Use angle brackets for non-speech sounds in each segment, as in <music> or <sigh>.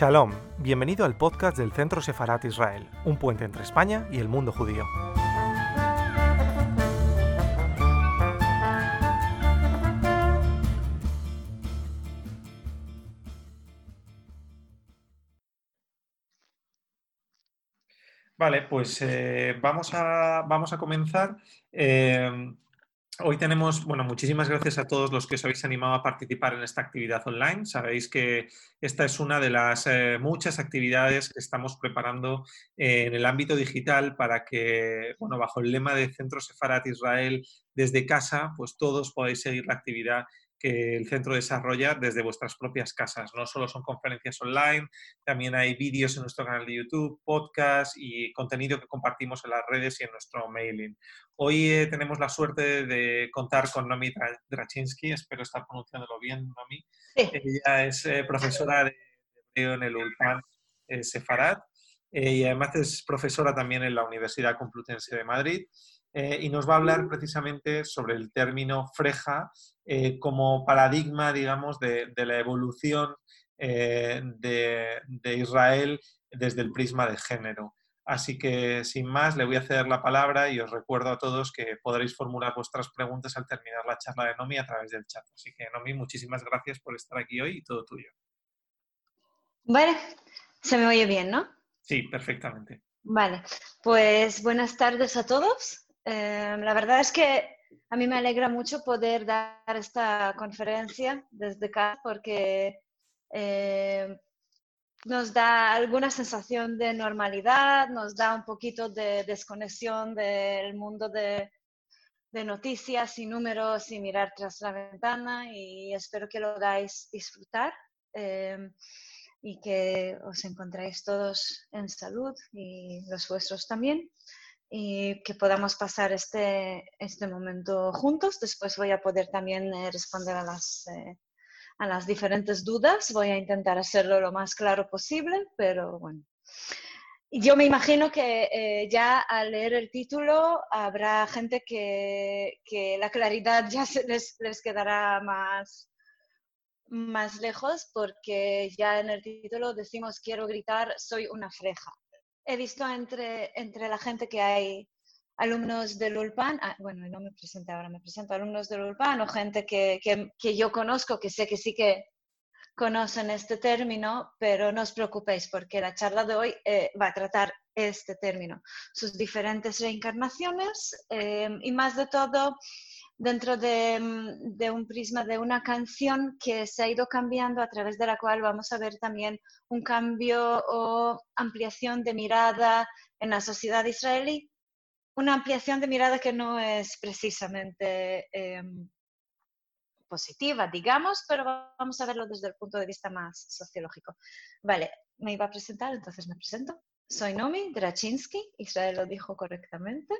Shalom, bienvenido al podcast del Centro Sefarat Israel, un puente entre España y el mundo judío. Vale, pues eh, vamos, a, vamos, a, comenzar. Eh, Hoy tenemos, bueno, muchísimas gracias a todos los que os habéis animado a participar en esta actividad online. Sabéis que esta es una de las eh, muchas actividades que estamos preparando en el ámbito digital para que, bueno, bajo el lema de Centro Sefarat Israel desde casa, pues todos podáis seguir la actividad que el centro desarrolla desde vuestras propias casas. No solo son conferencias online, también hay vídeos en nuestro canal de YouTube, podcast y contenido que compartimos en las redes y en nuestro mailing. Hoy eh, tenemos la suerte de contar con Nomi Drachinsky, espero estar pronunciándolo bien, Nomi. Ella es eh, profesora de hebreo en el Ulpan eh, Sefarad y además es profesora también en la Universidad Complutense de Madrid. Eh, y nos va a hablar precisamente sobre el término freja eh, como paradigma, digamos, de, la evolución eh, de, Israel desde el prisma de género. Así que, sin más, le voy a ceder la palabra y os recuerdo a todos que podréis formular vuestras preguntas al terminar la charla de Nomi a través del chat. Así que, Nomi, muchísimas gracias por estar aquí hoy y todo tuyo. Vale, se me oye bien, ¿no? Sí, perfectamente. Vale, pues buenas tardes a todos. Em, la verdad es que a mí me alegra mucho poder dar esta conferencia desde acá porque em, nos da alguna sensación de normalidad, nos da un poquito de desconexión del mundo de, noticias y números y mirar tras la ventana y espero que lo hagáis disfrutar em, y que os encontréis todos en salud y los vuestros también y que podamos pasar este, este momento juntos. Después voy a poder también eh, responder a las, eh, a las diferentes dudas. Voy a intentar hacerlo lo más claro posible, pero bueno. Yo me imagino que eh, ya al leer el título habrá gente que, que la claridad ya se les, les quedará más, más lejos porque ya en el título decimos quiero gritar soy una freja he visto entre, entre la gente que hay alumnos del ULPAN, ah, bueno, no me presento ahora, me presento alumnos del ULPAN o gente que, que, yo conozco, que sé que sí que conocen este término, pero no os preocupéis porque la charla de hoy eh, va a tratar este término, sus diferentes reencarnaciones eh, y más de todo dentro mm, de, un prisma de una canción que se ha ido cambiando a través de la cual vamos a ver también un cambio o ampliación de mirada en la sociedad israelí, una ampliación de mirada que no es precisamente em, positiva, digamos, pero vamos a verlo desde el punto de vista más sociológico. Vale, me iba a presentar, entonces me presento. Soy Nomi Drachinsky, Israel lo dijo correctamente.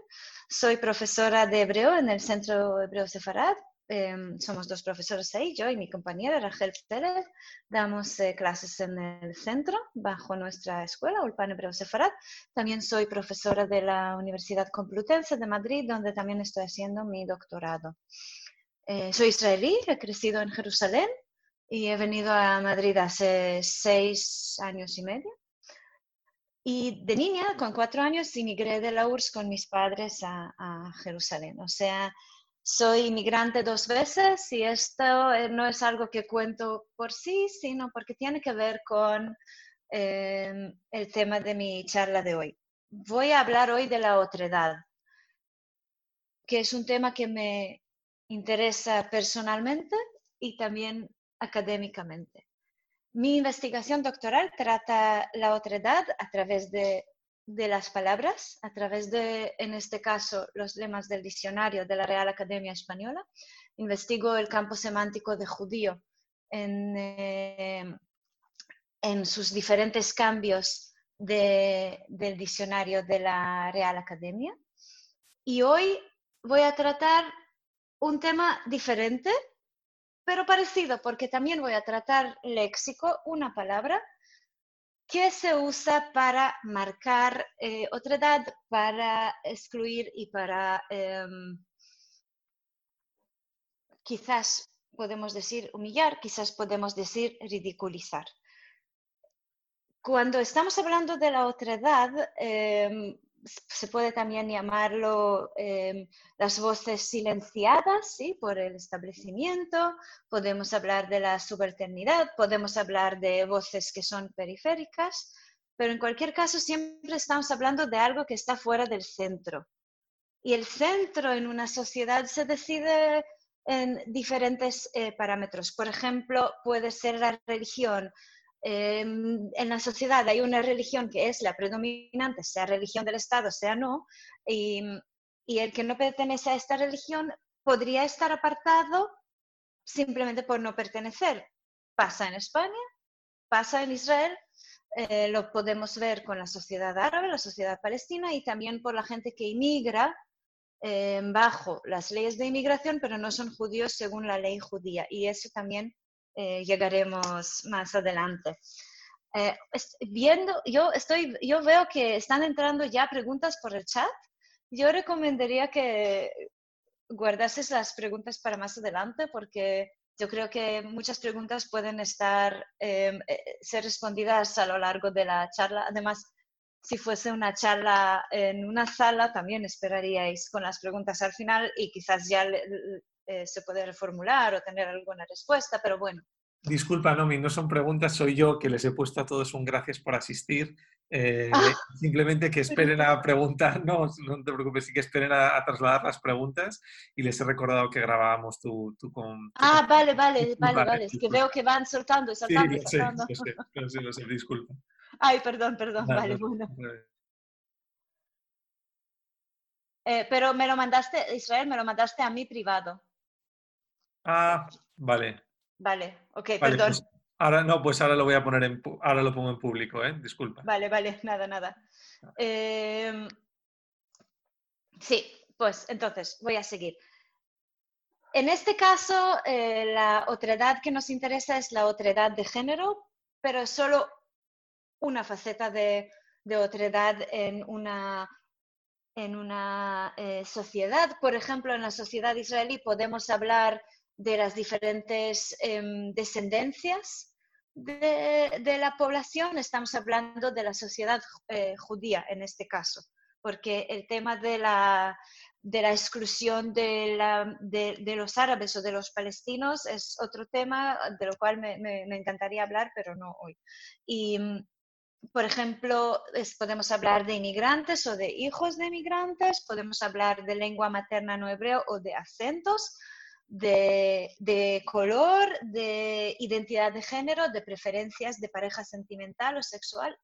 Soy profesora de hebreo en el Centro Hebreo Sefarad. Em, somos dos profesores ahí, yo y mi compañera Rachel Pérez. Damos eh, clases en el centro, bajo nuestra escuela, Ulpan Hebreo Sefarad. También soy profesora de la Universidad Complutense de Madrid, donde también estoy haciendo mi doctorado. Eh, soy israelí, he crecido en Jerusalén y he venido a Madrid hace seis años y medio. Y de niña, con cuatro años, emigré de la URSS con mis padres a, Jerusalén. O sea, soy inmigrante dos veces y esto eh, no es algo que cuento por sí, sino porque tiene que ver con eh, el tema de mi charla de hoy. Voy a hablar hoy de la otredad, que es un tema que me interesa personalmente y también académicamente. Mi investigación doctoral trata la otredad a través de, las palabras, a través de, en este caso, los lemas del diccionario de la Real Academia Española. Investigo el campo semántico de judío en, eh, en sus diferentes cambios del diccionario de la Real Academia. Y hoy voy a tratar un tema diferente pero parecido porque también voy a tratar léxico, una palabra que se usa para marcar eh, otra edad, para excluir y para em, quizás podemos decir humillar, quizás podemos decir ridiculizar. cuando estamos hablando de la otredad, eh, se puede también llamarlo em, las voces silenciadas ¿sí? por el establecimiento, podemos hablar de la subalternidad, podemos hablar de voces que son periféricas, pero en cualquier caso siempre estamos hablando de algo que está fuera del centro. Y el centro en una sociedad se decide en diferentes eh, parámetros. Por ejemplo, puede ser la religión, Em, en la sociedad hay una religión que es la predominante, sea religión del Estado, sea no, y, y el que no pertenece a esta religión podría estar apartado simplemente por no pertenecer. Pasa en España, pasa en Israel, eh, lo podemos ver con la sociedad árabe, la sociedad palestina y también por la gente que inmigra em, bajo las leyes de inmigración, pero no son judíos según la ley judía. Y eso también eh, llegaremos más adelante. Eh, viendo, yo, estoy, yo veo que están entrando ya preguntas por el chat. Yo recomendaría que guardases las preguntas para más adelante porque yo creo que muchas preguntas pueden estar, em, eh, ser respondidas a lo largo de la charla. Además, si fuese una charla en una sala, también esperaríais con las preguntas al final y quizás ya eh, se puede reformular o tener alguna respuesta, pero bueno. Disculpa, Nomi, no son preguntas, soy yo que les he puesto a todos un gracias por asistir. Eh, ah. simplemente que <laughs> esperen a preguntar, no, no te preocupes, sí que esperen a, trasladar las preguntas y les he recordado que grabábamos tu, tu, con, Ah, vale, <laughs> vale, vale, vale, es que veo que van soltando y saltando. Sí, lo sé, <laughs> lo sé, lo sé, disculpa. Ay, perdón, perdón, vale, bueno. Eh, pero me lo mandaste, Israel, me lo mandaste a mí privado. Ah, vale. Vale, ok, perdón. Pues ahora no, pues ahora lo voy a poner en, ahora lo pongo en público, ¿eh? Disculpa. Vale, vale, nada, nada. Ah. Em, sí, pues entonces voy a seguir. En este caso, eh, la otredad que nos interesa es la otredad de género, pero es solo una faceta de, de otredad en una, en una eh, sociedad. Por ejemplo, en la sociedad israelí podemos hablar de las diferentes em, descendencias de, la población, estamos hablando de la sociedad eh, judía en este caso, porque el tema de la, de la exclusión de, la, de, los árabes o de los palestinos es otro tema de lo cual me, encantaría hablar, pero no hoy. Y, por ejemplo, podemos hablar de inmigrantes o de hijos de inmigrantes, podemos hablar de lengua materna no hebreo o de acentos, de, color, de identidad de género, de preferencias de pareja sentimental o sexual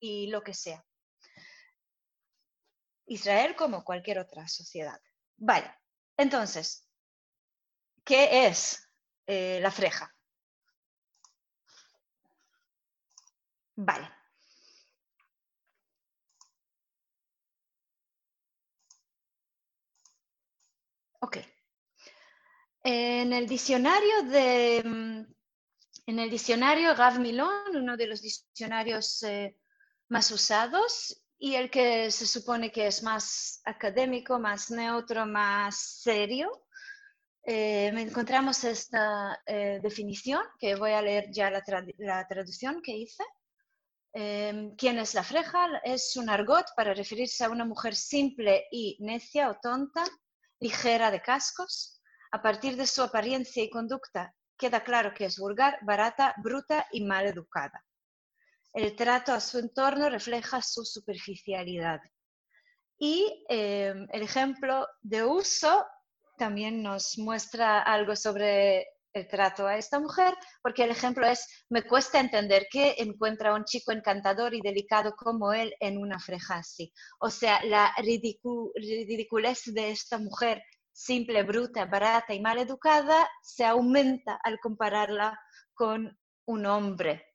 y lo que sea. Israel como cualquier otra sociedad. Vale, entonces, ¿qué es eh, la freja? Vale. Ok. En el diccionario de mm, en el diccionario Gav Milon, uno de los diccionarios eh, más usados y el que se supone que es más académico, más neutro, más serio, eh, encontramos esta eh, definición, que voy a leer ya la, la traducción que hice. Em, ¿Quién es la freja? Es un argot para referirse a una mujer simple y necia o tonta, ligera de cascos, a partir de su apariencia y conducta, queda claro que es vulgar, barata, bruta y mal educada. El trato a su entorno refleja su superficialidad. Y em, el ejemplo de uso también nos muestra algo sobre el trato a esta mujer, porque el ejemplo es, me cuesta entender que encuentra un chico encantador y delicado como él en una freja así. O sea, la ridiculez de esta mujer simple, bruta, barata y mal educada se aumenta al compararla con un hombre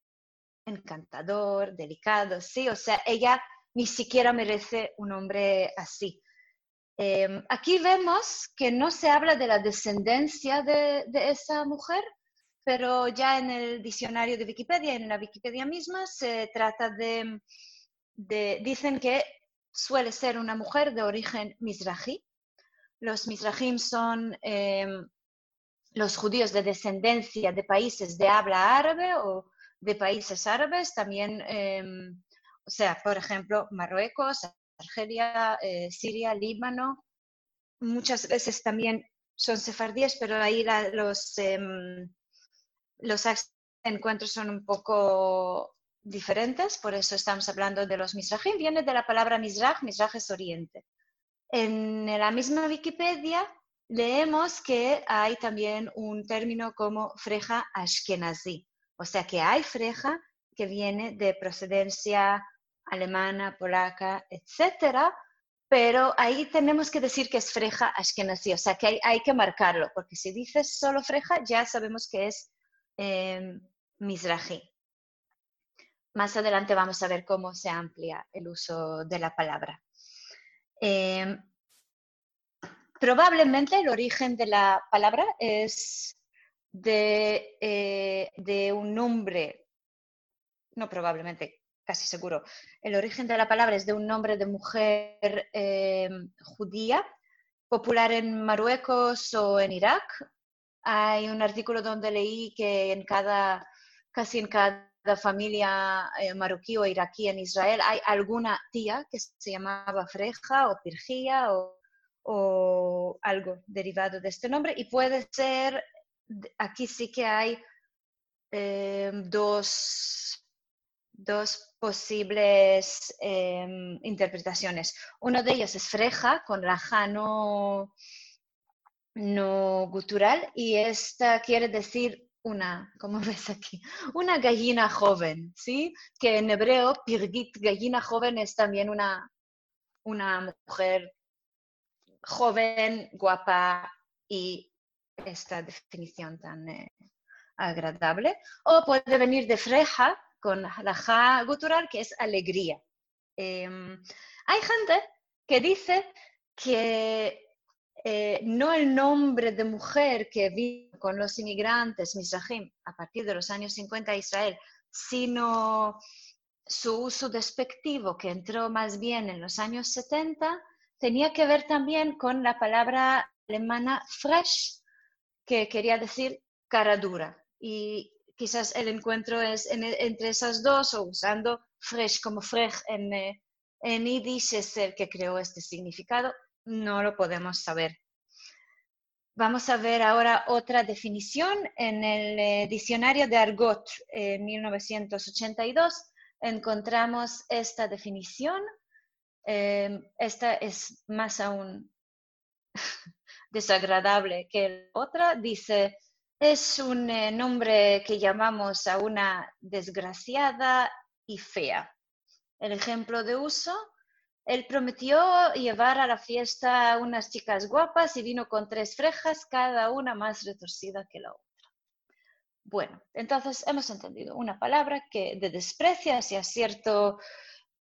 encantador, delicado, sí, o sea, ella ni siquiera merece un hombre así. Em, aquí vemos que no se habla de la descendencia de, esa mujer, pero ya en el diccionario de Wikipedia, en la Wikipedia misma, se trata de, de dicen que suele ser una mujer de origen misrají, los Mizrahim son em, los judíos de descendencia de países de habla árabe o de países árabes, también, em, o sea, por ejemplo, Marruecos, Argelia, eh, Siria, Líbano, muchas veces también son sefardíes, pero ahí los, em, los encuentros son un poco diferentes, por eso estamos hablando de los Mizrahim, viene de la palabra Mizrah, Mizrah es oriente. En la misma Wikipedia leemos que hay también un término como freja ashkenazi, o sea que hay freja que viene de procedencia alemana, polaca, etcétera, pero ahí tenemos que decir que es freja ashkenazi, o sea que hay, que marcarlo, porque si dices solo freja ya sabemos que es eh, mizrahi. Más adelante vamos a ver cómo se amplia el uso de la palabra. Em, probablemente el origen de la palabra es de, eh, de, un nombre, no probablemente, casi seguro, el origen de la palabra es de un nombre de mujer em, judía, popular en Marruecos o en Irak. Hay un artículo donde leí que en cada, casi en cada familia eh, marroquí o iraquí en Israel hay alguna tía que se llamaba Freja o Pirgía o, algo derivado de este nombre y puede ser, aquí sí que hay eh, dos, dos posibles em, interpretaciones. Uno de ellos es Freja con la ja no, no gutural y esta quiere decir una, como <laughs> ves aquí, una gallina joven, ¿sí? Que en hebreo, pirgit, gallina joven, es también una, una mujer joven, guapa y esta definición tan eh, agradable. O puede venir de freja, con la ja gutural, que es alegría. Em, hay gente que dice que eh, no el nombre de mujer que vino con los inmigrantes, Mizrahim, a partir de los años 50 a Israel, sino su uso despectivo que entró más bien en los años 70, tenía que ver también con la palabra alemana fresh, que quería decir cara dura. Y quizás el encuentro es entre esas dos o usando fresh como frech en, eh, en Yiddish es el que creó este significado no lo podemos saber. Vamos a ver ahora otra definición. En el eh, diccionario de Argot en 1982 encontramos esta definición. Em, esta es más aún <laughs> desagradable que la otra. Dice, es un eh, nombre que llamamos a una desgraciada y fea. El ejemplo de uso él prometió llevar a la fiesta unas chicas guapas y vino con tres frejas, cada una más retorcida que la otra. Bueno, entonces hemos entendido una palabra que de desprecio hacia cierto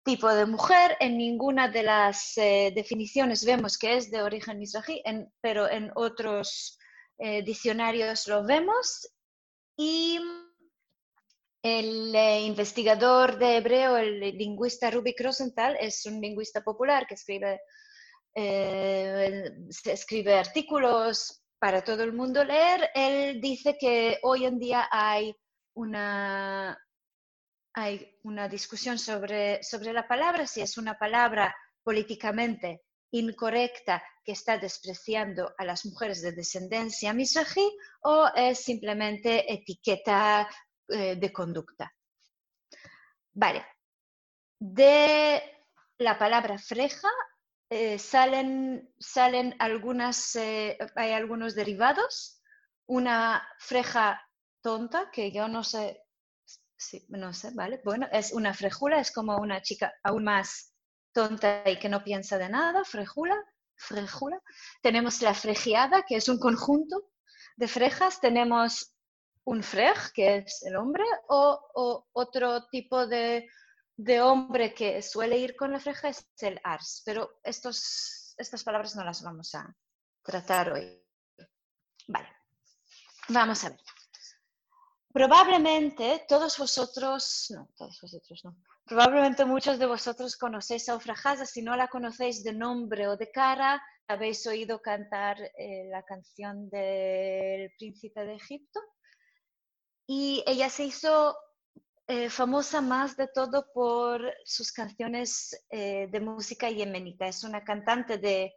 tipo de mujer. En ninguna de las eh, definiciones vemos que es de origen mizrahi, pero en otros eh, diccionarios lo vemos. Y el eh, investigador de hebreo, el lingüista Ruby Rosenthal, es un lingüista popular que escribe, eh, escribe artículos para todo el mundo leer. Él dice que hoy en día hay una, hay una discusión sobre, sobre la palabra, si es una palabra políticamente incorrecta que está despreciando a las mujeres de descendencia misrají o es simplemente etiqueta eh, de conducta. Vale. De la palabra freja eh, salen, salen algunas, eh, hay algunos derivados. Una freja tonta, que yo no sé, no sé, ¿vale? Bueno, es una frejula, es como una chica aún más tonta y que no piensa de nada, frejula, frejula. Tenemos la fregiada, que es un conjunto de frejas. Tenemos un frej, que es el hombre, o, otro tipo de, hombre que suele ir con la freja es el ars. Pero estos, estas palabras no las vamos a tratar hoy. Vale, vamos a ver. Probablemente todos vosotros, no, todos vosotros no, probablemente muchos de vosotros conocéis a Ofrajaza, si no la conocéis de nombre o de cara, habéis oído cantar eh, la canción del príncipe de Egipto y ella se hizo eh, famosa más de todo por sus canciones eh, de música yemenita. Es una cantante de,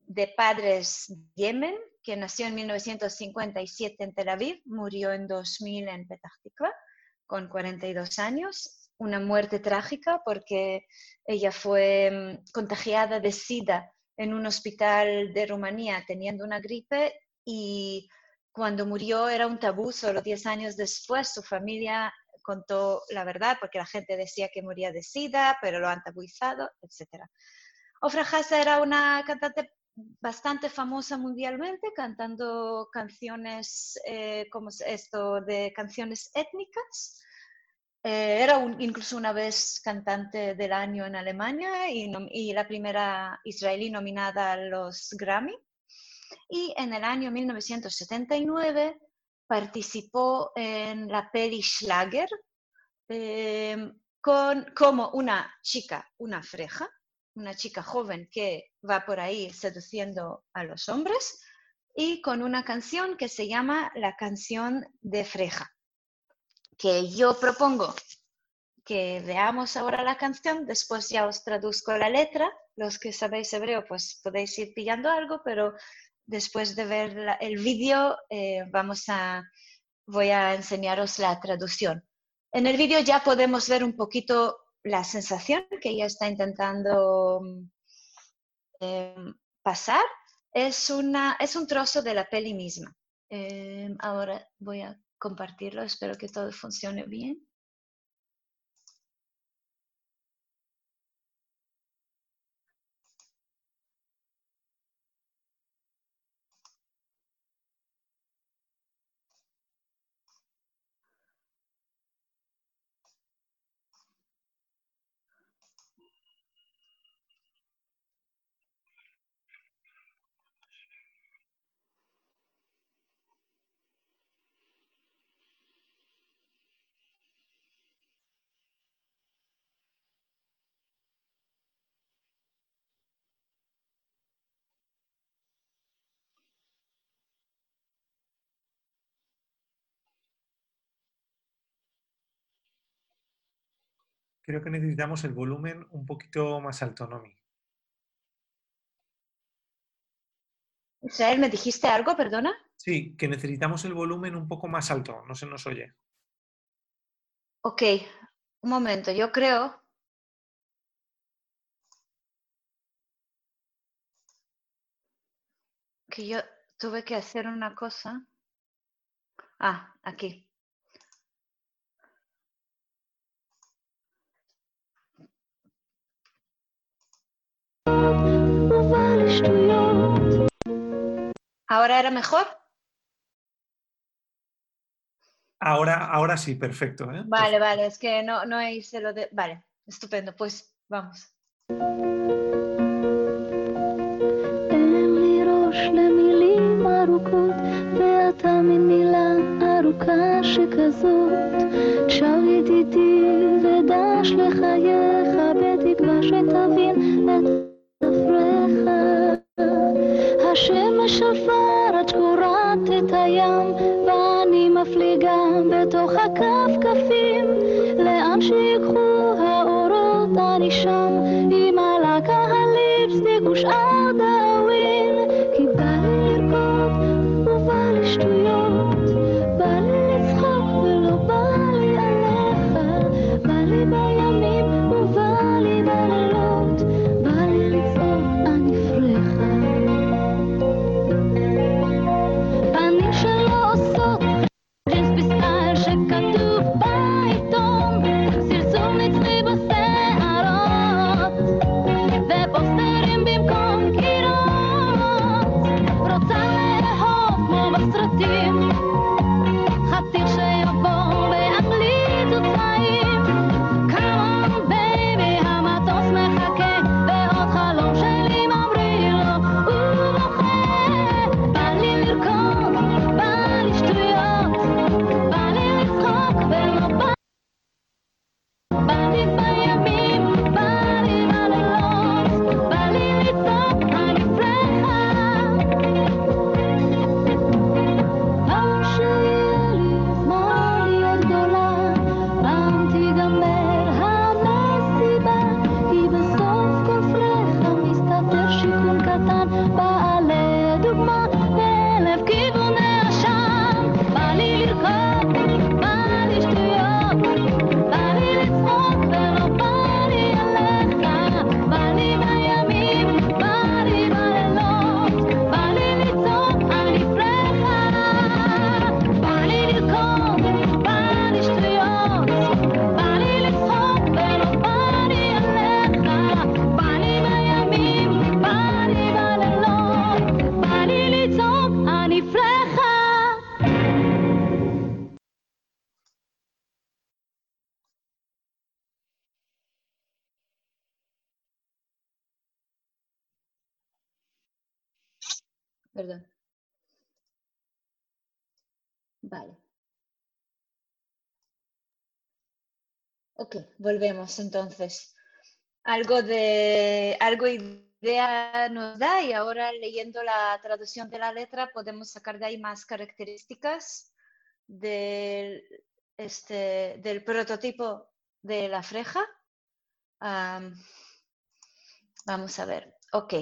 de padres yemen que nació en 1957 en Tel Aviv, murió en 2000 en Petah Tikva con 42 años. Una muerte trágica porque ella fue mm, contagiada de SIDA en un hospital de Rumanía teniendo una gripe y cuando murió era un tabú, solo 10 años después su familia contó la verdad porque la gente decía que moría de SIDA, pero lo han tabuizado, etc. Ofra Hassa era una cantante bastante famosa mundialmente, cantando canciones eh, como esto de canciones étnicas. Eh, era incluso una vez cantante del año en Alemania y, la primera israelí nominada a los Grammy. Y en el año 1979 participó en la peli Schlager eh, con, como una chica, una freja, una chica joven que va por ahí seduciendo a los hombres y con una canción que se llama La canción de Freja, que yo propongo que veamos ahora la canción, después ya os traduzco la letra, los que sabéis hebreo pues podéis ir pillando algo, pero después de ver el vídeo eh, vamos a, voy a enseñaros la traducción. En el vídeo ya podemos ver un poquito la sensación que ella está intentando em, pasar es, una, es un trozo de la peli misma. Em, ahora voy a compartirlo, espero que todo funcione bien. Creo que necesitamos el volumen un poquito más alto, Nomi. Israel, ¿me dijiste algo, perdona? Sí, que necesitamos el volumen un poco más alto, no se nos oye. Ok, un momento, yo creo... que yo tuve que hacer una cosa. Ah, aquí. ¿Ahora era mejor? Ahora, ahora sí, perfecto. ¿eh? Vale, vale, es que no, no hice lo de... Vale, estupendo, pues vamos. השמש עפרת קורעת את הים ואני מפליגה בתוך הכפכפים. לאן שיקחו האורות אני שם. עם הלקה הליפסטיק ושאר דאווין Perdón. Vale. Ok, volvemos entonces. Algo de algo idea nos da y ahora leyendo la traducción de la letra podemos sacar de ahí más características del, este, del prototipo de la freja. vamos a ver. Ok.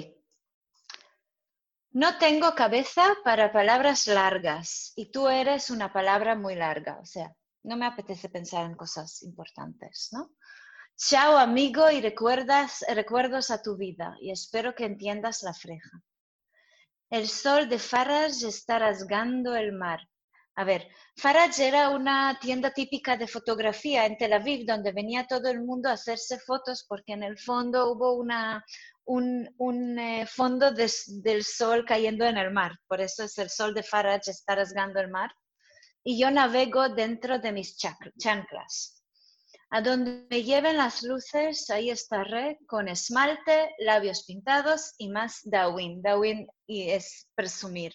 No tengo cabeza para palabras largas y tú eres una palabra muy larga. O sea, no me apetece pensar en cosas importantes, ¿no? Chao amigo y recuerdas, recuerdos a tu vida y espero que entiendas la freja. El sol de Farage está rasgando el mar. A ver, Farage era una tienda típica de fotografía en Tel Aviv donde venía todo el mundo a hacerse fotos porque en el fondo hubo una, un, eh, fondo del sol cayendo en el mar. Por eso es el sol de Farage está rasgando el mar y yo navego dentro de mis chanclas. A donde me lleven las luces, ahí estaré con esmalte, labios pintados y más Dawin. Dawin y es presumir.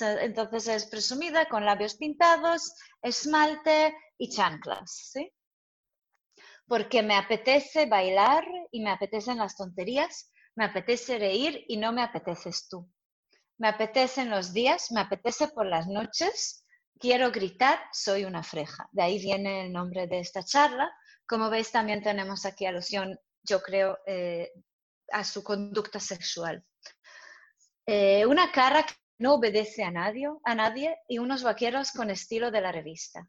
Entonces es presumida con labios pintados, esmalte y chanclas. ¿sí? Porque me apetece bailar y me apetecen las tonterías, me apetece reír y no me apeteces tú. Me apetecen los días, me apetece por las noches quiero gritar, soy una freja. De ahí viene el nombre de esta charla. Como veis, también tenemos aquí alusión, yo creo, eh, a su conducta sexual. Eh, una cara no obedece a nadie, a nadie y unos vaqueros con estilo de la revista.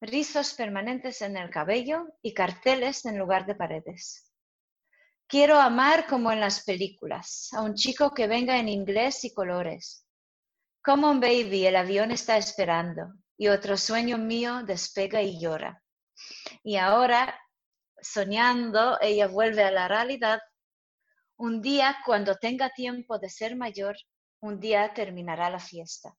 Rizos permanentes en el cabello y carteles en lugar de paredes. Quiero amar como en las películas, a un chico que venga en inglés y colores, Come on, baby, el avión está esperando y otro sueño mío despega y llora. Y ahora, soñando, ella vuelve a la realidad. Un día, cuando tenga tiempo de ser mayor, un día terminará la fiesta.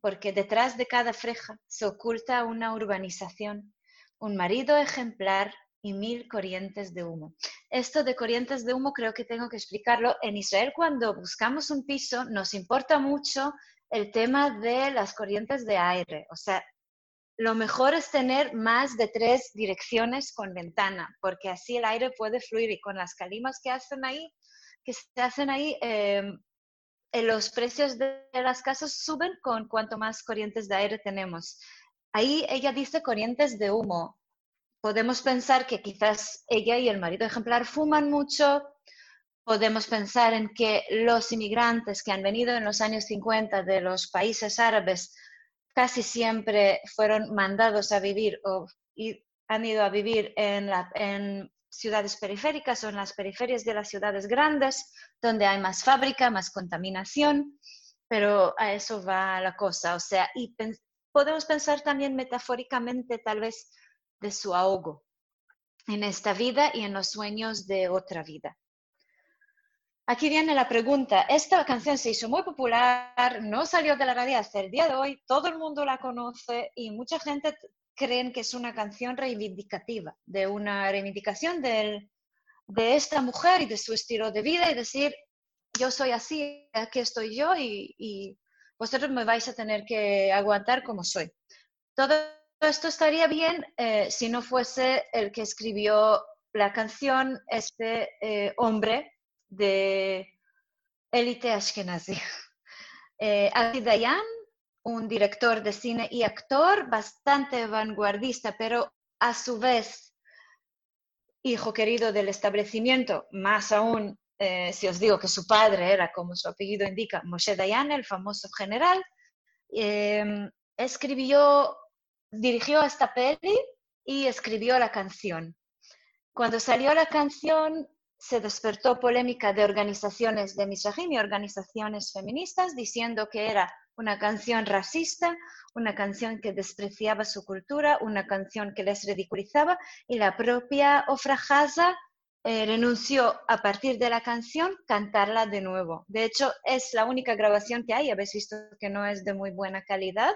Porque detrás de cada freja se oculta una urbanización, un marido ejemplar y mil corrientes de humo. Esto de corrientes de humo creo que tengo que explicarlo. En Israel, cuando buscamos un piso, nos importa mucho el tema de las corrientes de aire. O sea, lo mejor es tener más de tres direcciones con ventana, porque así el aire puede fluir y con las calimas que hacen ahí, que se hacen ahí, em, los precios de las casas suben con cuanto más corrientes de aire tenemos. Ahí ella dice corrientes de humo. Podemos pensar que quizás ella y el marido ejemplar fuman mucho, podemos pensar en que los inmigrantes que han venido en los años 50 de los países árabes casi siempre fueron mandados a vivir o han ido a vivir en, en ciudades periféricas o en las periferias de las ciudades grandes, donde hay más fábrica, más contaminación, pero a eso va la cosa. O sea, y podemos pensar también metafóricamente tal vez de su ahogo en esta vida y en los sueños de otra vida. Aquí viene la pregunta. Esta canción se hizo muy popular, no salió de la radio hasta el día de hoy, todo el mundo la conoce y mucha gente cree que es una canción reivindicativa, de una reivindicación de esta mujer y de su estilo de vida y decir, yo soy así, aquí estoy yo y, vosotros me vais a tener que aguantar como soy. Todo esto estaría bien eh, si no fuese el que escribió la canción, este eh, hombre de élite ashkenazi. <laughs> Eh, Dayan, un director de cine y actor bastante vanguardista, pero a su vez hijo querido del establecimiento, más aún eh, si os digo que su padre era, como su apellido indica, Moshe Dayan, el famoso general, em, escribió, dirigió esta peli y escribió la canción. Cuando salió la canción, se despertó polémica de organizaciones de misrajim y organizaciones feministas diciendo que era una canción racista, una canción que despreciaba su cultura, una canción que les ridiculizaba y la propia Ofra Haza eh, renunció a partir de la canción cantarla de nuevo. De hecho, es la única grabación que hay, habéis visto que no es de muy buena calidad.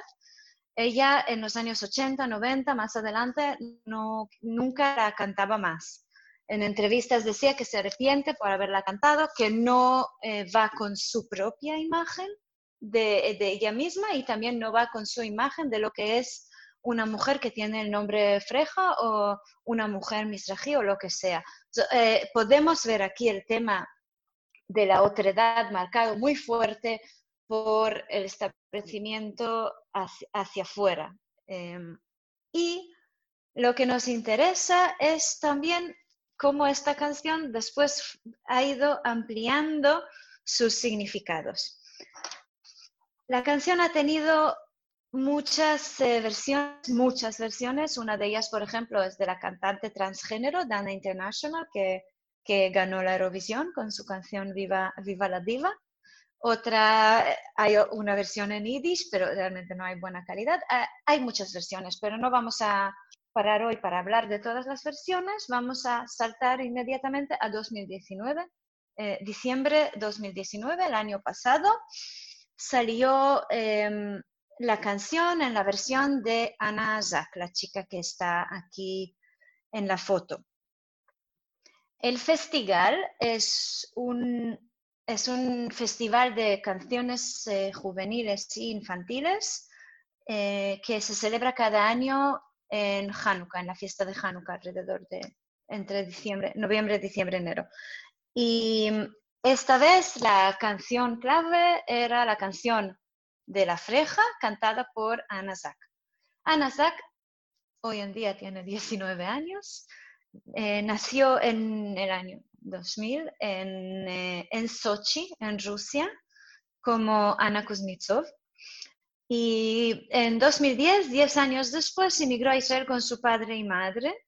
Ella en los años 80, 90, más adelante, no, nunca la cantaba más en entrevistas decía que se arrepiente por haberla cantado, que no eh, va con su propia imagen, de, ella misma y también no va con su imagen de lo que es una mujer que tiene el nombre Freja o una mujer misrají o lo que sea. Eh, podemos ver aquí el tema de la otredad marcado muy fuerte por el establecimiento hacia, afuera. Em, y lo que nos interesa es también cómo esta canción después ha ido ampliando sus significados. La canción ha tenido muchas eh, versiones, muchas versiones. Una de ellas, por ejemplo, es de la cantante transgénero Dana International, que, ganó la Eurovisión con su canción Viva, la Diva. Otra, hay una versión en Yiddish, pero realmente no hay buena calidad. Hay muchas versiones, pero no vamos a parar hoy para hablar de todas las versiones. Vamos a saltar inmediatamente a 2019. Eh, diciembre 2019, el año pasado, salió em, la canción en la versión de Ana Zak, la chica que está aquí en la foto. El festival es un es un festival de canciones eh, juveniles e infantiles eh, que se celebra cada año en Hanukkah, en la fiesta de Hanukkah, alrededor de entre diciembre, noviembre, diciembre, enero. Esta vez la canción clave era la canción de la freja cantada por Ana Zak. Ana Zak hoy en día tiene 19 años, eh, nació en el año 2000 en, eh, en Sochi, en Rusia, como Ana Kuznetsov. Y en 2010, 10 años después, emigró a Israel con su padre y madre,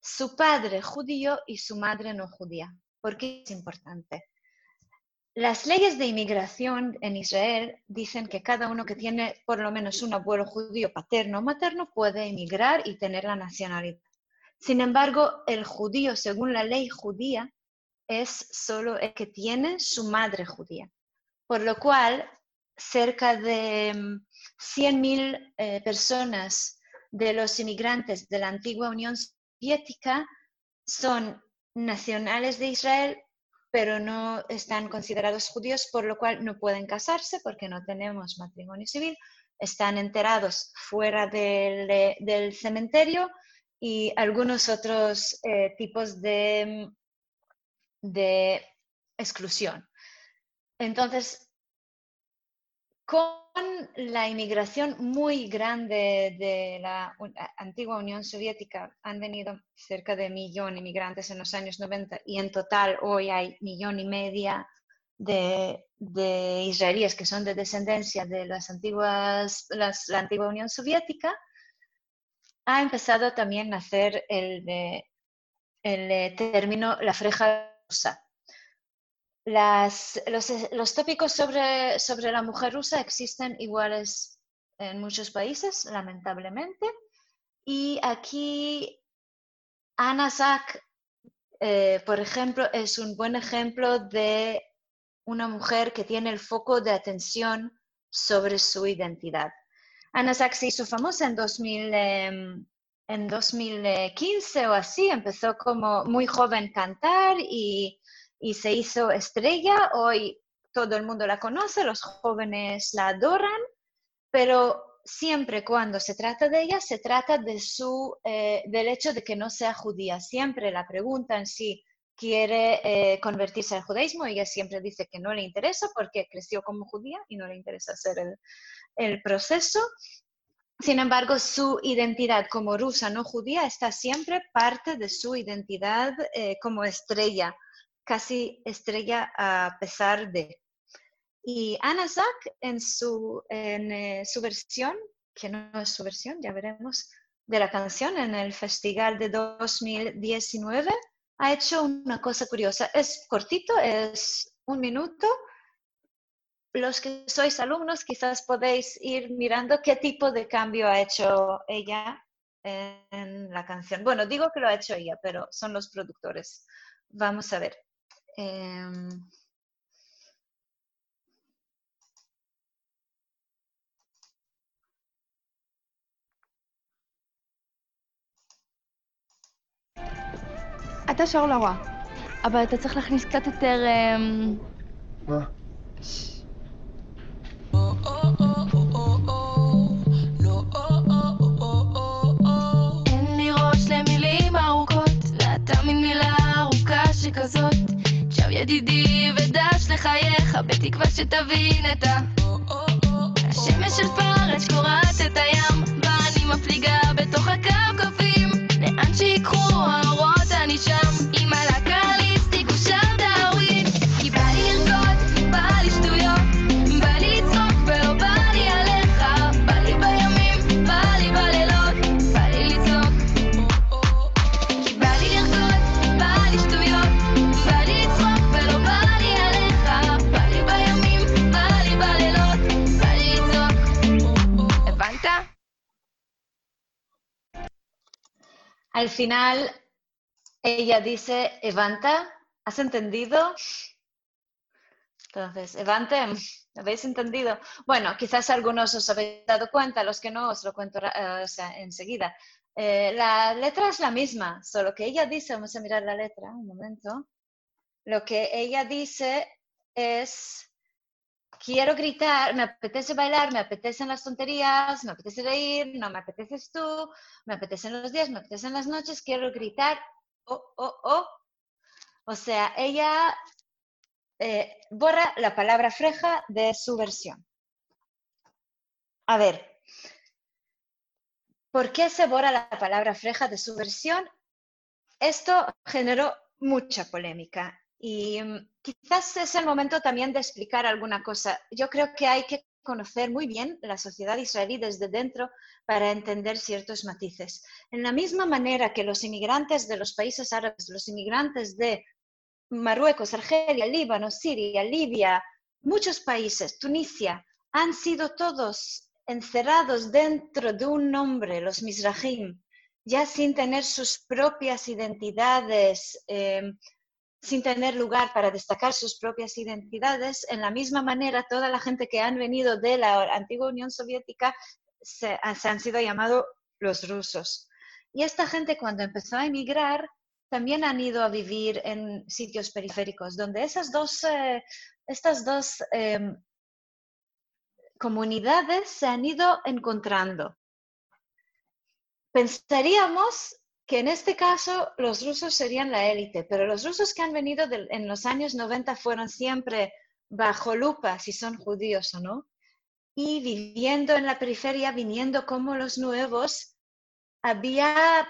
su padre judío y su madre no judía. ¿Por qué es importante? Las leyes de inmigración en Israel dicen que cada uno que tiene por lo menos un abuelo judío paterno o materno puede emigrar y tener la nacionalidad. Sin embargo, el judío, según la ley judía, es solo el que tiene su madre judía. Por lo cual, cerca de 100.000 mm, eh, personas de los inmigrantes de la antigua Unión Soviética son nacionales de Israel, pero no están considerados judíos, por lo cual no pueden casarse porque no tenemos matrimonio civil, están enterados fuera del, del cementerio y algunos otros eh, tipos de, de exclusión. Entonces, con la inmigración muy grande de la antigua Unión Soviética, han venido cerca de millón de inmigrantes en los años 90 y en total hoy hay millón y media de, israelíes que son de descendencia de las antiguas, la antigua Unión Soviética, ha empezado también a hacer el, el término la freja rusa las, los, tópicos sobre, sobre, la mujer rusa existen iguales en muchos países, lamentablemente. Y aquí Ana Zak, eh, por ejemplo, es un buen ejemplo de una mujer que tiene el foco de atención sobre su identidad. Ana Zak se hizo famosa en, 2000, em, en 2015 o así, empezó como muy joven cantar y y se hizo estrella. Hoy todo el mundo la conoce, los jóvenes la adoran, pero siempre cuando se trata de ella, se trata de su, eh, del hecho de que no sea judía. Siempre la preguntan si quiere eh, convertirse al judaísmo. Ella siempre dice que no le interesa porque creció como judía y no le interesa hacer el, el proceso. Sin embargo, su identidad como rusa no judía está siempre parte de su identidad eh, como estrella casi estrella a pesar de. Y Ana Zak en su, en, eh, su versión, que no es su versión, ya veremos, de la canción en el festival de 2019, ha hecho una cosa curiosa. Es cortito, es un minuto. Los que sois alumnos quizás podéis ir mirando qué tipo de cambio ha hecho ella en la canción. Bueno, digo que lo ha hecho ella, pero son los productores. Vamos a ver. אמ, אתה שר לא רע, אבל אתה צריך להכניס קצת יותר... אמ, מה? אין לי ראש למילים ארוכות, ואתה מין מילה ארוכה שכזאת ידידי ודש לחייך, בתקווה שתבין את ה... Al final, ella dice, Evanta, ¿has entendido? Entonces, Evante, ¿habéis entendido? Bueno, quizás algunos os habéis dado cuenta, los que no os lo cuento eh, enseguida. Eh, la letra es la misma, solo que ella dice, vamos a mirar la letra, un momento. Lo que ella dice es, quiero gritar, me apetece bailar, me apetecen las tonterías, me apetece reír, no me apeteces tú, me apetecen los días, me apetecen las noches, quiero gritar, oh, oh, oh. O sea, ella eh, borra la palabra freja de su versión. A ver, ¿por qué se borra la palabra freja de su versión? Esto generó mucha polémica y mm, quizás es el momento también de explicar alguna cosa. Yo creo que hay que conocer muy bien la sociedad israelí desde dentro para entender ciertos matices. En la misma manera que los inmigrantes de los países árabes, los inmigrantes de Marruecos, Argelia, Líbano, Siria, Libia, muchos países, Tunisia, han sido todos encerrados dentro de un nombre, los Mizrahim, ya sin tener sus propias identidades, eh, sin tener lugar para destacar sus propias identidades, en la misma manera toda la gente que han venido de la antigua Unión Soviética se, se han sido llamados los rusos. Y esta gente cuando empezó a emigrar también han ido a vivir en sitios periféricos, donde esas dos, eh, estas dos eh, comunidades se han ido encontrando. Pensaríamos que en este caso los rusos serían la élite, pero los rusos que han venido de, en los años 90 fueron siempre bajo lupa si son judíos o no, y viviendo en la periferia, viniendo como los nuevos, había,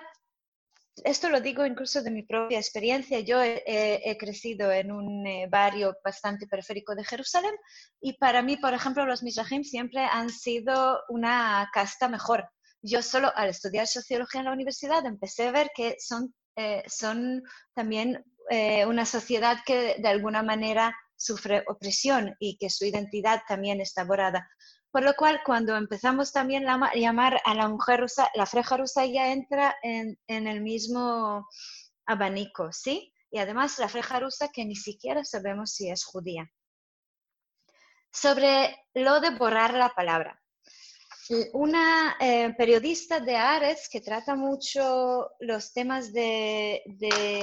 esto lo digo incluso de mi propia experiencia, yo he, he crecido en un eh, barrio bastante periférico de Jerusalén y para mí, por ejemplo, los Mizrahim siempre han sido una casta mejor yo solo al estudiar sociología en la universidad empecé a ver que son, eh, son también eh, una sociedad que de alguna manera sufre opresión y que su identidad también está borrada. Por lo cual, cuando empezamos también a llamar a la mujer rusa, la freja rusa ya entra en, en el mismo abanico, ¿sí? Y además la freja rusa que ni siquiera sabemos si es judía. Sobre lo de borrar la palabra una eh, periodista de Ares que trata mucho los temas de,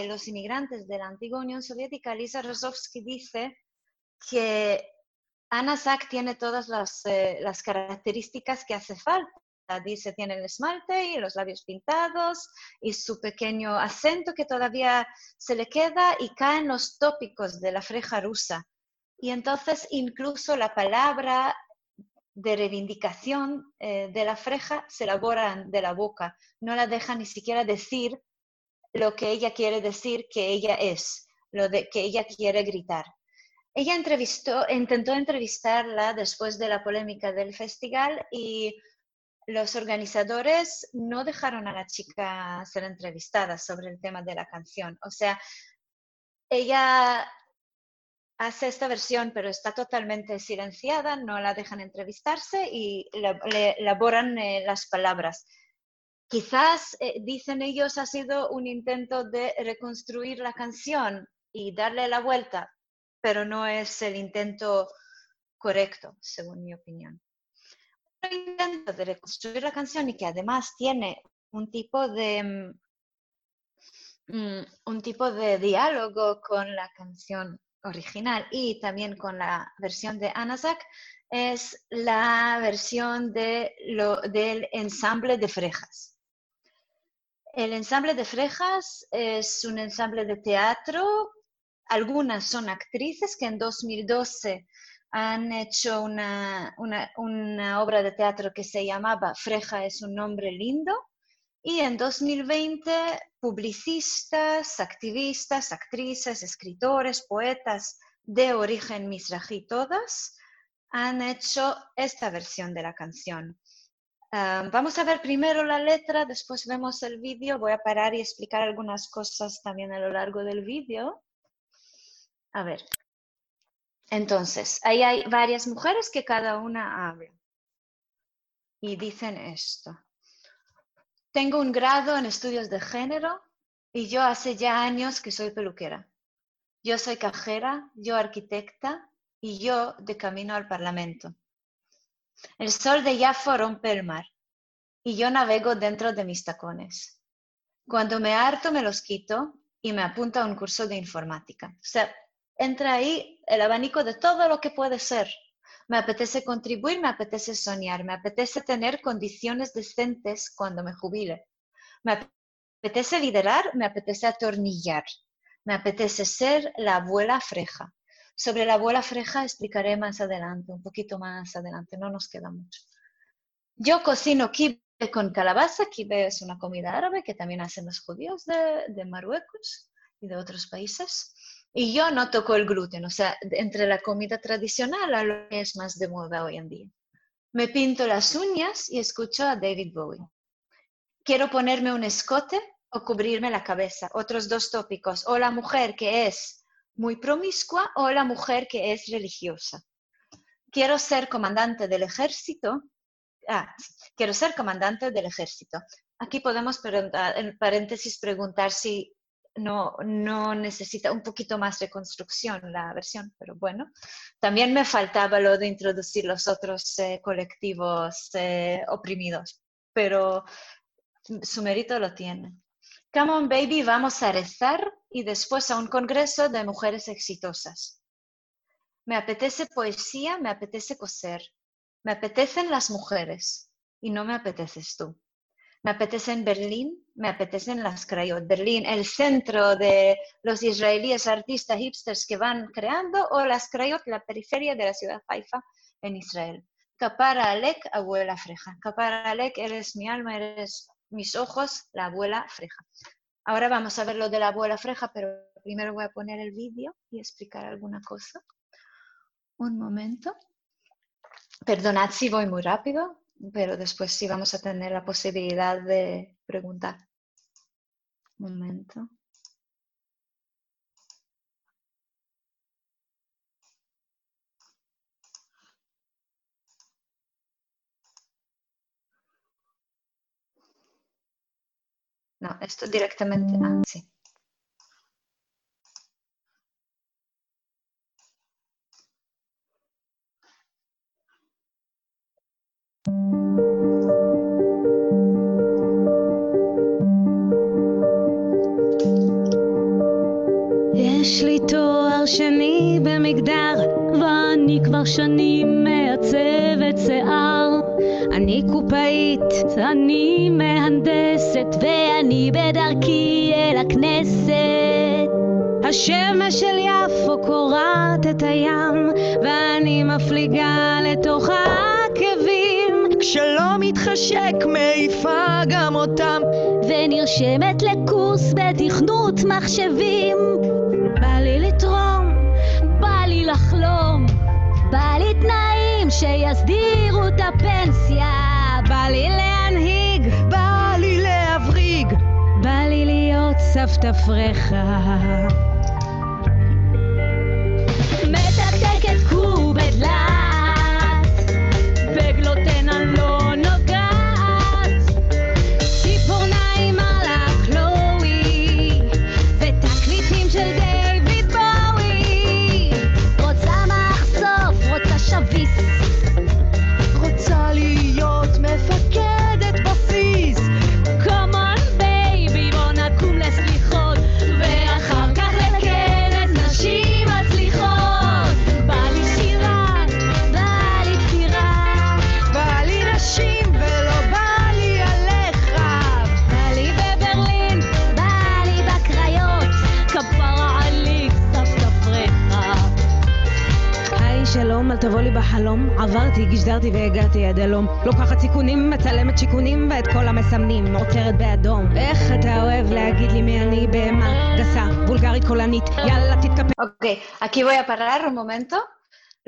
los inmigrantes de la antigua Unión Soviética, Lisa Rosovsky, dice que Ana Sack tiene todas las, eh, las, características que hace falta. Dice, tiene el esmalte y los labios pintados y su pequeño acento que todavía se le queda y caen los tópicos de la freja rusa. Y entonces incluso la palabra de reivindicación eh, de la freja se la borran de la boca, no la dejan ni siquiera decir lo que ella quiere decir que ella es, lo de, que ella quiere gritar. Ella entrevistó, intentó entrevistarla después de la polémica del festival y los organizadores no dejaron a la chica ser entrevistada sobre el tema de la canción. O sea, ella hace esta versión, pero está totalmente silenciada, no la dejan entrevistarse y le elaboran eh, las palabras. Quizás, eh, dicen ellos, ha sido un intento de reconstruir la canción y darle la vuelta, pero no es el intento correcto, según mi opinión. Un intento de reconstruir la canción y que además tiene un tipo de, mm, mm, un tipo de diálogo con la canción original y también con la versión de Anasak es la versión de lo, del ensamble de frejas. El ensamble de Frejas es un ensamble de teatro. Algunas son actrices que en 2012 han hecho una, una, obra de teatro que se llamaba Freja es un nombre lindo. Y en 2020, publicistas, activistas, actrices, escritores, poetas de origen misrají, todas, han hecho esta versión de la canción. Ah, vamos a ver primero la letra, después vemos el vídeo. Voy a parar y explicar algunas cosas también a lo largo del vídeo. A ver. Entonces, ahí hay varias mujeres que cada una habla. Y dicen esto. Tengo un grado en estudios de género y yo hace ya años que soy peluquera. Yo soy cajera, yo arquitecta y yo de camino al Parlamento. El sol de Jaffa rompe el mar y yo navego dentro de mis tacones. Cuando me harto me los quito y me apunto a un curso de informática. O sea, entra ahí el abanico de todo lo que puede ser. Me apetece contribuir, me apetece soñar, me apetece tener condiciones decentes cuando me jubile. Me apetece liderar, me apetece atornillar. Me apetece ser la abuela freja. Sobre la abuela freja explicaré más adelante, un poquito más adelante, no nos queda mucho. Yo cocino kibe con calabaza. Kibe es una comida árabe que también hacen los judíos de, de Marruecos y de otros países. Y yo no toco el gluten, o sea, entre la comida tradicional a lo que es más de moda hoy en día. Me pinto las uñas y escucho a David Bowie. Quiero ponerme un escote o cubrirme la cabeza. Otros dos tópicos. O la mujer que es muy promiscua o la mujer que es religiosa. Quiero ser comandante del ejército. Ah, quiero ser comandante del ejército. Aquí podemos en paréntesis preguntar si no, no necesita un poquito más de construcción la versión, pero bueno. También me faltaba lo de introducir los otros eh, colectivos eh, oprimidos, pero su mérito lo tiene. Come on, baby, vamos a rezar y después a un congreso de mujeres exitosas. Me apetece poesía, me apetece coser, me apetecen las mujeres y no me apeteces tú. Me apetece en Berlín, me apetecen las crayot. Berlín, el centro de los israelíes artistas hipsters que van creando, o las crayot, la periferia de la ciudad Haifa en Israel. Capara Alek, abuela freja. Capara Alek, eres mi alma, eres mis ojos, la abuela freja. Ahora vamos a ver lo de la abuela freja, pero primero voy a poner el vídeo y explicar alguna cosa. Un momento. Perdonad si voy muy rápido, pero después sí vamos a tener la posibilidad de preguntar. Un momento. No, esto directamente. Ah, sí. יש לי תואר שני במגדר, ואני כבר שנים מעצבת שיער. אני קופאית, אני מהנדסת, ואני בדרכי אל הכנסת. השמש של יפו קורעת את הים, ואני מפליגה לתוך העקבים. כשלא מתחשק מעיפה גם אותם, ונרשמת לקורס בתכנות מחשבים. בא לי לתרום, בא לי לחלום, בא לי תנאים שיסדירו את הפנסיה, בא לי להנהיג, בא לי להבריג, בא לי להיות סבתא פרחה. מתקתקת קובד לאט, בגלוטן אני בחלום. עברתי, גשדרתי והגעתי עד הלום. לוקחת סיכונים, מצלמת שיכונים, ואת כל המסמנים עוצרת באדום. איך אתה אוהב להגיד לי מי אני בהמה גסה, וולגרית קולנית, יאללה תתקפל. Ok, aquí voy a parar un momento.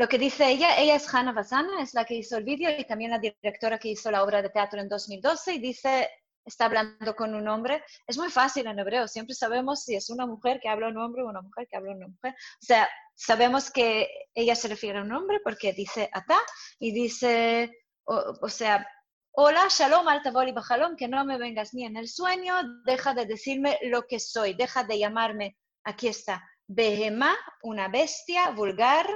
Lo que dice ella, ella es Hanna Basana, es la que hizo el vídeo y también la directora que hizo la obra de teatro en 2012 y dice, está hablando con un hombre. Es muy fácil en hebreo, siempre sabemos si es una mujer que habla un hombre o una mujer que habla una mujer. O sea, sabemos que ella se refiere a un hombre porque dice ata y dice, o, sea, hola, shalom al taboli bajalom, que no me vengas ni en el sueño, deja de decirme lo que soy, deja de llamarme, aquí está, behemá, una bestia vulgar,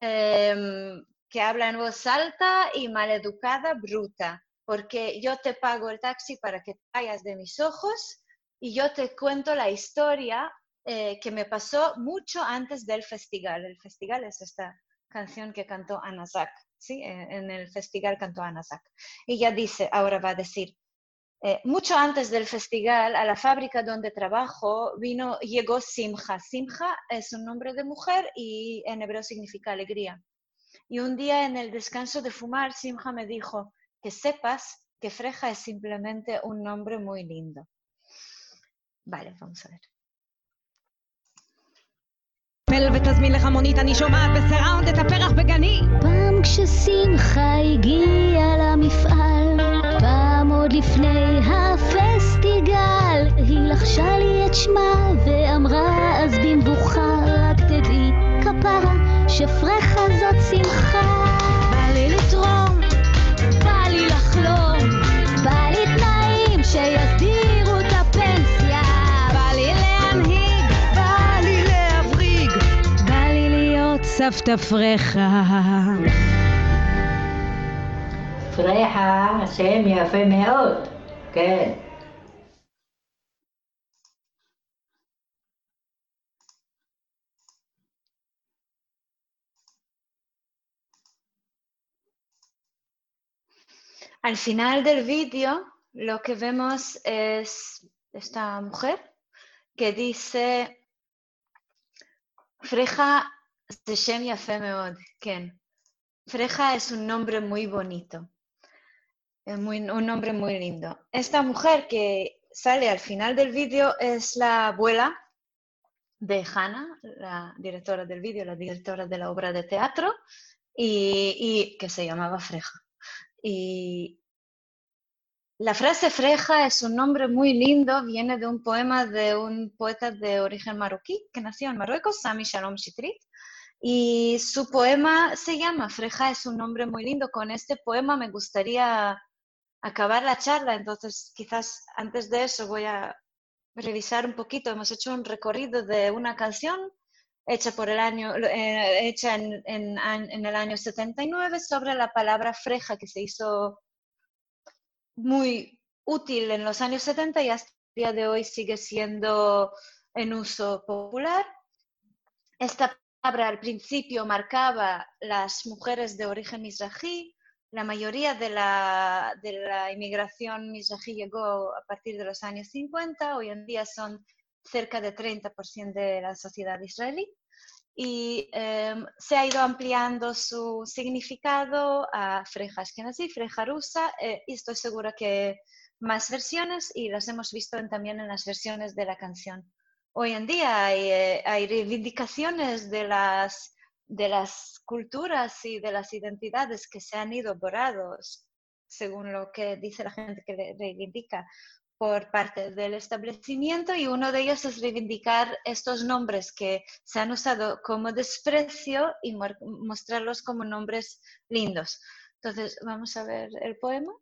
em, que habla en voz alta y maleducada, bruta, porque yo te pago el taxi para que te vayas de mis ojos y yo te cuento la historia eh, que me pasó mucho antes del festival. El festival es esta canción que cantó Anasak, ¿sí? Eh, en el festival cantó Anasak. Y ella dice, ahora va a decir, eh, mucho antes del festival, a la fábrica donde trabajo, vino, llegó Simha. Simha es un nombre de mujer y en hebreo significa alegría. Y un día en el descanso de fumar, Simha me dijo, que sepas que Freja es simplemente un nombre muy lindo. Vale, vamos a ver. מל ותזמין לך מונית, אני שומעת בסיראונד את הפרח בגני. פעם כששמחה הגיע למפעל, פעם עוד לפני הפסטיגל, היא לחשה לי את שמה ואמרה אז במבוכה, רק תדעי, כפרה, שפרחה זאת שמחה. להיות סבתא פרחה. פרחה, שם יפה מאוד, כן. Al final del vídeo lo que vemos es esta mujer que dice Freja de Shem Yafé Meod, Ken. Freja es un nombre muy bonito, muy- un nombre muy lindo. Esta mujer que sale al final del vídeo es la abuela de Hannah, la directora del vídeo, la directora de la obra de teatro, y, y que se llamaba Freja. Y la frase freja es un nombre muy lindo, viene de un poema de un poeta de origen marroquí que nació en Marruecos, Sami Shalom Shitrit. Y su poema se llama Freja, es un nombre muy lindo. Con este poema me gustaría acabar la charla, entonces quizás antes de eso voy a revisar un poquito. Hemos hecho un recorrido de una canción hecha por el año, eh, hecha en, en el año 79 sobre la palabra freja que se hizo muy útil en los años 70 y hasta el día de hoy sigue siendo en uso popular. Esta palabra al principio marcaba las mujeres de origen mizrahi. La mayoría de la, inmigración mizrahi llegó a partir de los años 50. Hoy en día son cerca de 30% de la sociedad israelí. Y em, se ha ido ampliando su significado a freja ashkenazí, freja rusa, eh, y estoy segura que más versiones y las hemos visto también en las versiones de la canción. Hoy en día hay, eh, hay reivindicaciones de las, de las culturas y de las identidades que se han ido borrados, según lo que dice la gente que reivindica por parte del establecimiento y uno de ellos es reivindicar estos nombres que se han usado como desprecio y mostrarlos como nombres lindos. Entonces, vamos a ver el poema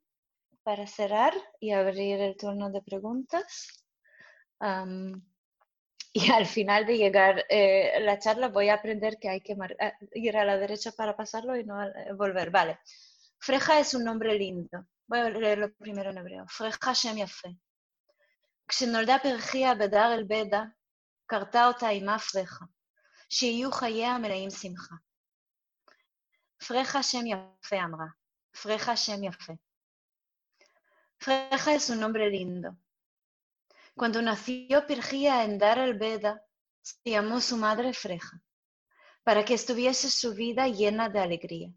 para cerrar y abrir el turno de preguntas. <laughs> y al final de llegar eh, la charla voy a aprender que hay que mar- eh, ir a la derecha para pasarlo y no al- eh, volver. Vale. Freja es un nombre lindo. Voy a leerlo primero en hebreo. פרחה שם יפה. כשנולדה פרחיה בדר אל בדה, קרתה אותה אמה פרחה, שיהיו חייה מלאים שמחה. פרחה שם יפה אמרה, פרחה שם יפה. Freja es un nombre lindo. Cuando nació Pirgía en Dar el Beda, se llamó su madre Freja. para que estuviese su vida llena de alegría.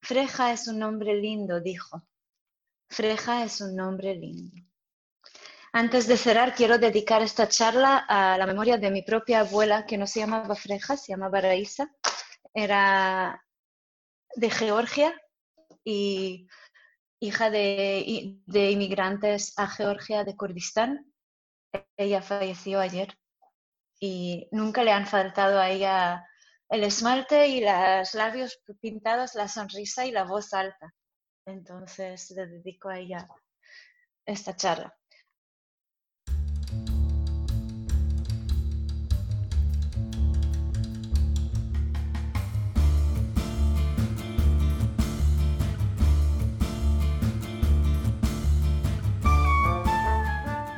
Freja es un nombre lindo, dijo. Freja es un nombre lindo. Antes de cerrar, quiero dedicar esta charla a la memoria de mi propia abuela, que no se llamaba Freja, se llamaba Raísa. Era de Georgia y hija de, de inmigrantes a Georgia de Kurdistán. Ella falleció ayer y nunca le han faltado a ella el esmalte y los labios pintados, la sonrisa y la voz alta. Entonces le dedico a ella esta charla.